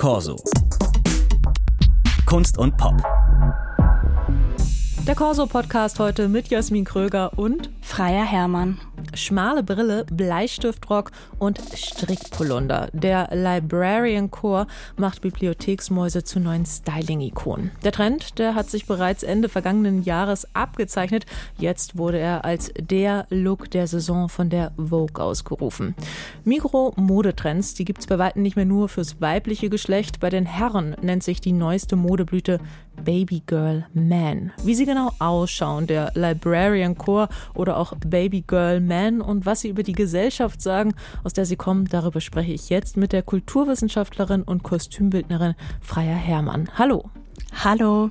Corso. Kunst und Pop. Der Corso-Podcast heute mit Jasmin Kröger und Freier Hermann. Schmale Brille, Bleistiftrock und Strickpolunder. Der Librarian Core macht Bibliotheksmäuse zu neuen Styling-Ikonen. Der Trend, der hat sich bereits Ende vergangenen Jahres abgezeichnet. Jetzt wurde er als der Look der Saison von der Vogue ausgerufen. Mikro-Modetrends, die gibt es bei weitem nicht mehr nur fürs weibliche Geschlecht. Bei den Herren nennt sich die neueste Modeblüte Baby Girl Man. Wie sie genau ausschauen, der Librarian Core oder auch Baby Girl Man und was sie über die Gesellschaft sagen, aus der sie kommen, darüber spreche ich jetzt mit der Kulturwissenschaftlerin und Kostümbildnerin Freya Hermann. Hallo. Hallo.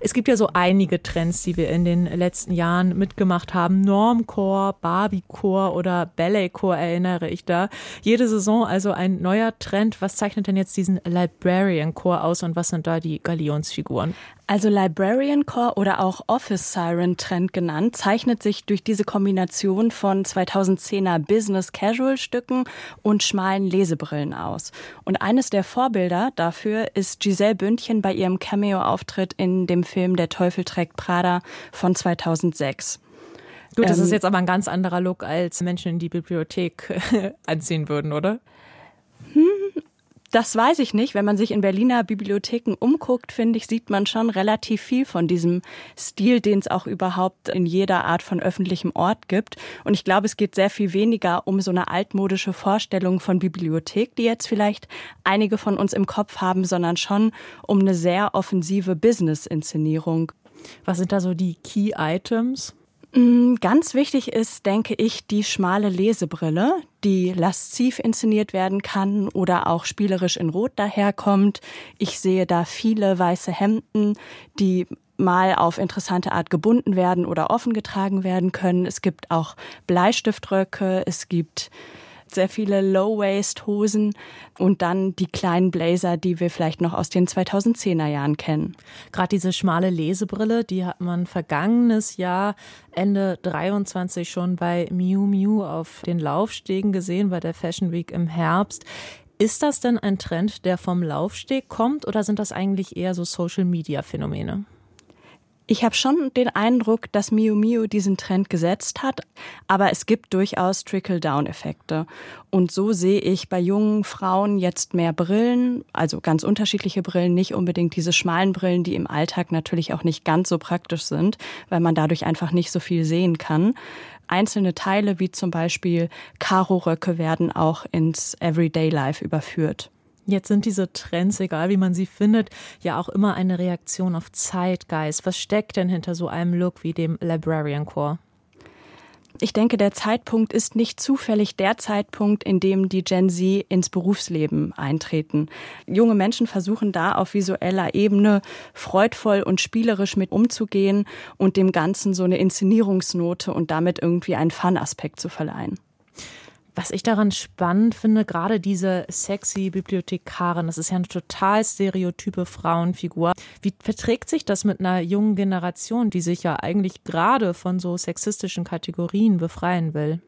Es gibt ja so einige Trends, die wir in den letzten Jahren mitgemacht haben. Normcore, Barbiecore oder Balletcore erinnere ich da. Jede Saison also ein neuer Trend. Was zeichnet denn jetzt diesen Librarian Core aus und was sind da die Galionsfiguren? Also Librarian Core oder auch Office Siren Trend genannt, zeichnet sich durch diese Kombination von 2010er Business Casual Stücken und schmalen Lesebrillen aus. Und eines der Vorbilder dafür ist Giselle Bündchen bei ihrem Cameo-Auftritt in dem Film Der Teufel trägt Prada von 2006. Gut, das ähm, ist jetzt aber ein ganz anderer Look, als Menschen in die Bibliothek anziehen würden, oder? Hm, das weiß ich nicht. Wenn man sich in Berliner Bibliotheken umguckt, finde ich, sieht man schon relativ viel von diesem Stil, den es auch überhaupt in jeder Art von öffentlichem Ort gibt. Und ich glaube, es geht sehr viel weniger um so eine altmodische Vorstellung von Bibliothek, die jetzt vielleicht einige von uns im Kopf haben, sondern schon um eine sehr offensive Business-Inszenierung. Was sind da so die Key Items? Mm, ganz wichtig ist, denke ich, die schmale Lesebrille, die lasziv inszeniert werden kann oder auch spielerisch in Rot daherkommt. Ich sehe da viele weiße Hemden, die mal auf interessante Art gebunden werden oder offen getragen werden können. Es gibt auch Bleistiftröcke, es gibt sehr viele Low-Waist-Hosen und dann die kleinen Blazer, die wir vielleicht noch aus den 2010er Jahren kennen. Gerade diese schmale Lesebrille, die hat man vergangenes Jahr Ende 23 schon bei Miu Miu auf den Laufstegen gesehen, bei der Fashion Week im Herbst. Ist das denn ein Trend, der vom Laufsteg kommt oder sind das eigentlich eher so Social-Media-Phänomene? Ich habe schon den Eindruck, dass Miu Miu diesen Trend gesetzt hat, aber es gibt durchaus Trickle-Down-Effekte. Und so sehe ich bei jungen Frauen jetzt mehr Brillen, also ganz unterschiedliche Brillen, nicht unbedingt diese schmalen Brillen, die im Alltag natürlich auch nicht ganz so praktisch sind, weil man dadurch einfach nicht so viel sehen kann. Einzelne Teile wie zum Beispiel Karo-Röcke werden auch ins Everyday Life überführt. Jetzt sind diese Trends, egal wie man sie findet, ja auch immer eine Reaktion auf Zeitgeist. Was steckt denn hinter so einem Look wie dem Librarian Core? Ich denke, der Zeitpunkt ist nicht zufällig der Zeitpunkt, in dem die Gen Z ins Berufsleben eintreten. Junge Menschen versuchen da auf visueller Ebene freudvoll und spielerisch mit umzugehen und dem Ganzen so eine Inszenierungsnote und damit irgendwie einen Fun-Aspekt zu verleihen. Was ich daran spannend finde, gerade diese sexy Bibliothekarin, das ist ja eine total stereotype Frauenfigur. Wie verträgt sich das mit einer jungen Generation, die sich ja eigentlich gerade von so sexistischen Kategorien befreien will?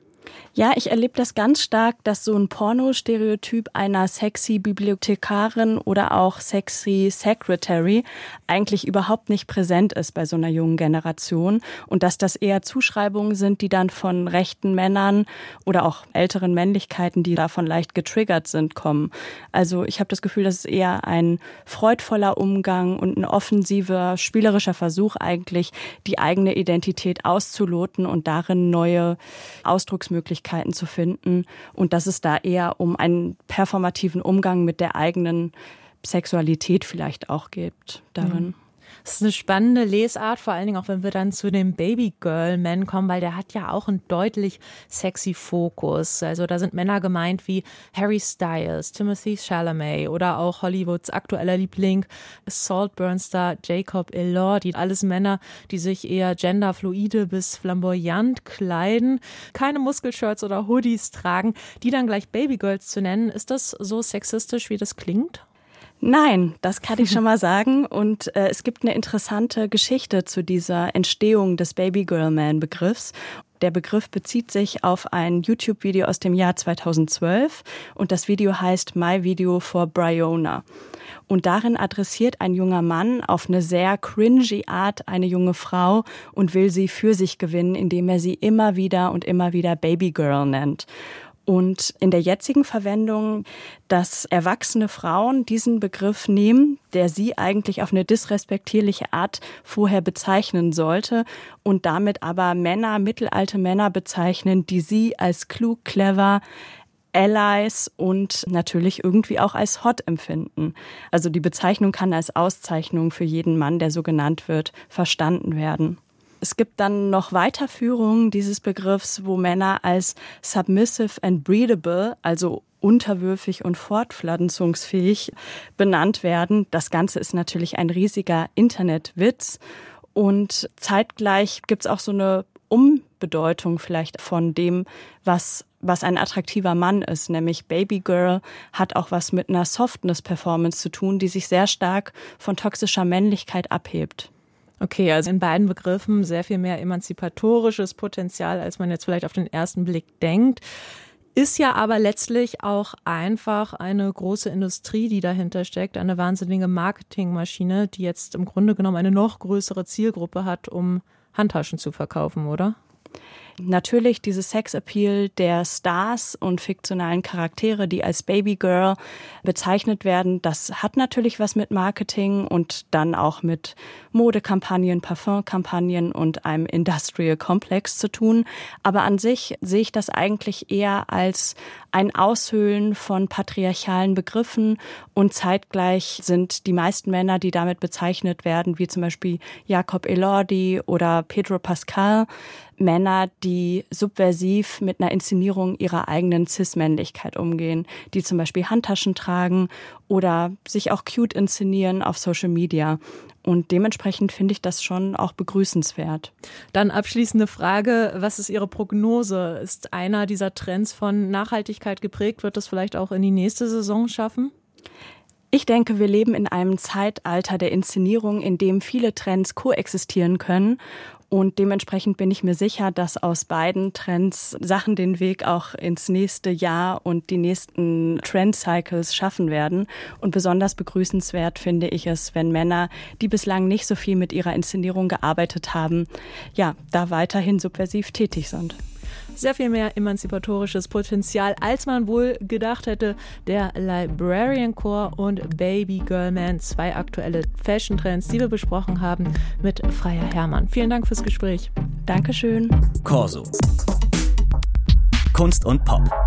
Ja, ich erlebe das ganz stark, dass so ein Pornostereotyp einer sexy Bibliothekarin oder auch sexy Secretary eigentlich überhaupt nicht präsent ist bei so einer jungen Generation und dass das eher Zuschreibungen sind, die dann von rechten Männern oder auch älteren Männlichkeiten, die davon leicht getriggert sind, kommen. Also ich habe das Gefühl, das ist eher ein freudvoller Umgang und ein offensiver, spielerischer Versuch eigentlich, die eigene Identität auszuloten und darin neue Ausdrucksmöglichkeiten Ausdrucksmöglichkeiten zu finden und dass es da eher um einen performativen Umgang mit der eigenen Sexualität vielleicht auch gibt darin. Mhm. Das ist eine spannende Lesart, vor allen Dingen auch wenn wir dann zu dem Baby Girl Man kommen, weil der hat ja auch einen deutlich sexy Fokus. Also da sind Männer gemeint wie Harry Styles, Timothy Chalamet oder auch Hollywoods aktueller Liebling Saltburn-Star Jacob Elordi. Alles Männer, die sich eher genderfluide bis flamboyant kleiden, keine Muskelshirts oder Hoodies tragen, die dann gleich Babygirls zu nennen. Ist das so sexistisch, wie das klingt? Nein, das kann ich schon mal sagen. Und äh, es gibt eine interessante Geschichte zu dieser Entstehung des Baby Girl Man Begriffs. Der Begriff bezieht sich auf ein YouTube-Video aus dem Jahr 2012 und das Video heißt My Video for Bryona. Und darin adressiert ein junger Mann auf eine sehr cringy Art eine junge Frau und will sie für sich gewinnen, indem er sie immer wieder und immer wieder Babygirl nennt. Und in der jetzigen Verwendung, dass erwachsene Frauen diesen Begriff nehmen, der sie eigentlich auf eine disrespektierliche Art vorher bezeichnen sollte und damit aber Männer, mittelalte Männer bezeichnen, die sie als klug, clever, Allies und natürlich irgendwie auch als hot empfinden. Also die Bezeichnung kann als Auszeichnung für jeden Mann, der so genannt wird, verstanden werden. Es gibt dann noch Weiterführungen dieses Begriffs, wo Männer als submissive and breedable, also unterwürfig und fortpflanzungsfähig benannt werden. Das Ganze ist natürlich ein riesiger Internetwitz. Und zeitgleich gibt es auch so eine Umbedeutung vielleicht von dem, was, was ein attraktiver Mann ist, nämlich Babygirl hat auch was mit einer Softness-Performance zu tun, die sich sehr stark von toxischer Männlichkeit abhebt. Okay, also in beiden Begriffen sehr viel mehr emanzipatorisches Potenzial, als man jetzt vielleicht auf den ersten Blick denkt. Ist ja aber letztlich auch einfach eine große Industrie, die dahinter steckt, eine wahnsinnige Marketingmaschine, die jetzt im Grunde genommen eine noch größere Zielgruppe hat, um Handtaschen zu verkaufen, oder? Natürlich dieses Sexappeal der Stars und fiktionalen Charaktere, die als Babygirl bezeichnet werden, das hat natürlich was mit Marketing und dann auch mit Modekampagnen, Parfumkampagnen und einem Industrial Complex zu tun. Aber an sich sehe ich das eigentlich eher als ein Aushöhlen von patriarchalen Begriffen und zeitgleich sind die meisten Männer, die damit bezeichnet werden, wie zum Beispiel Jakob Elordi oder Pedro Pascal, Männer, die subversiv mit einer Inszenierung ihrer eigenen Cis-Männlichkeit umgehen, die zum Beispiel Handtaschen tragen oder sich auch cute inszenieren auf Social Media. Und dementsprechend finde ich das schon auch begrüßenswert. Dann abschließende Frage. Was ist Ihre Prognose? Ist einer dieser Trends von Nachhaltigkeit geprägt? Wird das vielleicht auch in die nächste Saison schaffen? Ich denke, wir leben in einem Zeitalter der Inszenierung, in dem viele Trends koexistieren können und dementsprechend bin ich mir sicher, dass aus beiden Trends Sachen den Weg auch ins nächste Jahr und die nächsten Trend-Cycles schaffen werden. Und besonders begrüßenswert finde ich es, wenn Männer, die bislang nicht so viel mit ihrer Inszenierung gearbeitet haben, ja, da weiterhin subversiv tätig sind sehr viel mehr emanzipatorisches Potenzial, als man wohl gedacht hätte. Der Librarian Core und Baby Girl Man, zwei aktuelle Fashion Trends, die wir besprochen haben mit Freier Hermann. Vielen Dank fürs Gespräch. Dankeschön. Corso. Kunst und Pop.